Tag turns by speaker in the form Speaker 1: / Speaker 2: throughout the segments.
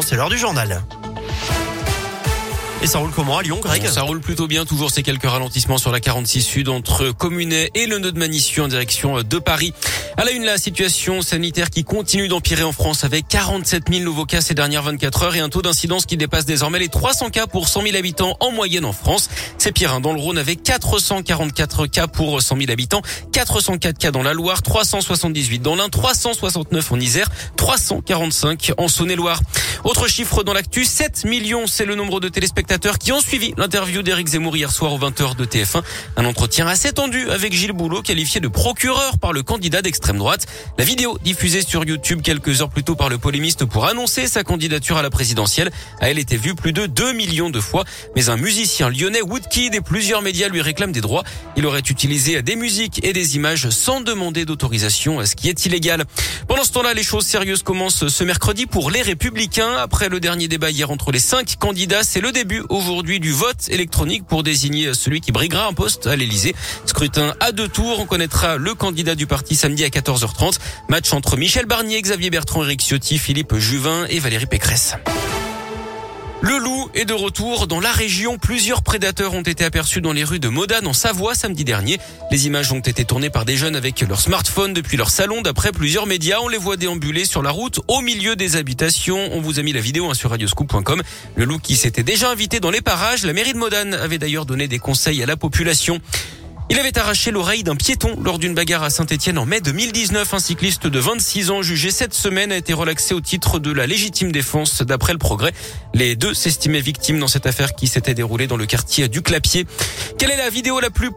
Speaker 1: C'est l'heure du journal. Et ça roule comment à Lyon, Greg
Speaker 2: Ça roule plutôt bien. Toujours ces quelques ralentissements sur la 46 Sud entre Communet et le nœud de Manissu en direction de Paris. À la une, la situation sanitaire qui continue d'empirer en France avec 47 000 nouveaux cas ces dernières 24 heures et un taux d'incidence qui dépasse désormais les 300 cas pour 100 000 habitants en moyenne en France. C'est pire, hein. dans le Rhône avec 444 cas pour 100 000 habitants, 404 cas dans la Loire, 378 dans l'Ain, 369 en Isère, 345 en Saône-et-Loire. Autre chiffre dans l'actu, 7 millions, c'est le nombre de téléspectateurs qui ont suivi l'interview d'Éric Zemmour hier soir aux 20h de TF1. Un entretien assez tendu avec Gilles Boulot, qualifié de procureur par le candidat d'extrême droite. La vidéo diffusée sur YouTube quelques heures plus tôt par le polémiste pour annoncer sa candidature à la présidentielle a elle été vue plus de 2 millions de fois. Mais un musicien lyonnais, Woodkid, et plusieurs médias lui réclament des droits. Il aurait utilisé des musiques et des images sans demander d'autorisation, ce qui est illégal. Pendant ce temps-là, les choses sérieuses commencent ce mercredi pour les Républicains. Après le dernier débat hier entre les cinq candidats, c'est le début aujourd'hui du vote électronique pour désigner celui qui briguera un poste à l'Elysée. Scrutin à deux tours. On connaîtra le candidat du parti samedi à 14h30. Match entre Michel Barnier, Xavier Bertrand, Eric Ciotti, Philippe Juvin et Valérie Pécresse. Le loup est de retour dans la région. Plusieurs prédateurs ont été aperçus dans les rues de Modane en Savoie samedi dernier. Les images ont été tournées par des jeunes avec leur smartphone depuis leur salon. D'après plusieurs médias, on les voit déambuler sur la route au milieu des habitations. On vous a mis la vidéo hein, sur radioscoop.com. Le loup qui s'était déjà invité dans les parages. La mairie de Modane avait d'ailleurs donné des conseils à la population. Il avait arraché l'oreille d'un piéton lors d'une bagarre à Saint-Etienne en mai 2019. Un cycliste de 26 ans jugé cette semaine a été relaxé au titre de la légitime défense d'après le progrès. Les deux s'estimaient victimes dans cette affaire qui s'était déroulée dans le quartier du Clapier. Quelle est la vidéo la plus,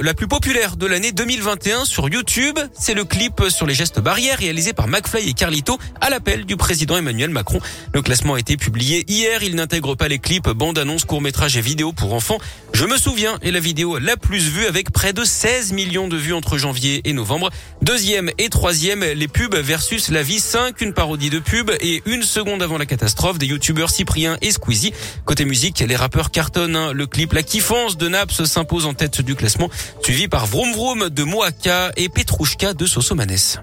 Speaker 2: la plus populaire de l'année 2021 sur YouTube? C'est le clip sur les gestes barrières réalisé par McFly et Carlito à l'appel du président Emmanuel Macron. Le classement a été publié hier. Il n'intègre pas les clips, bandes annonces, courts-métrages et vidéos pour enfants. Je me souviens est la vidéo la plus vue avec près de 16 millions de vues entre janvier et novembre. Deuxième et troisième, les pubs versus la vie 5, une parodie de pub et une seconde avant la catastrophe des youtubeurs Cyprien et Squeezie. Côté musique, les rappeurs cartonnent. Hein. Le clip La Kiffance de Naps s'impose en tête du classement, suivi par Vroom Vroom de Moaka et Petrouchka de Sosomanes.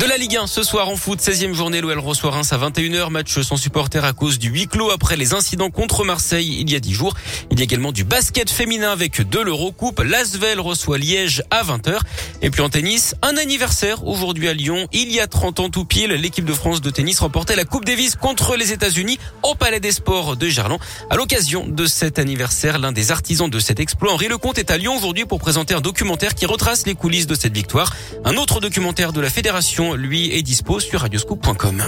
Speaker 2: De la Ligue 1 ce soir en foot, 16e journée, l'OL reçoit Reims à 21h, match sans supporter à cause du huis clos après les incidents contre Marseille il y a 10 jours. Il y a également du basket féminin avec de l'Eurocoupe. L'Asvel reçoit Liège à 20h. Et puis en tennis, un anniversaire aujourd'hui à Lyon. Il y a 30 ans tout pile, l'équipe de France de tennis remportait la Coupe Davis contre les États-Unis au Palais des Sports de Gerland. À l'occasion de cet anniversaire, l'un des artisans de cet exploit, Henri Lecomte, est à Lyon aujourd'hui pour présenter un documentaire qui retrace les coulisses de cette victoire. Un autre documentaire de la Fédération lui, est dispo sur radioscoop.com.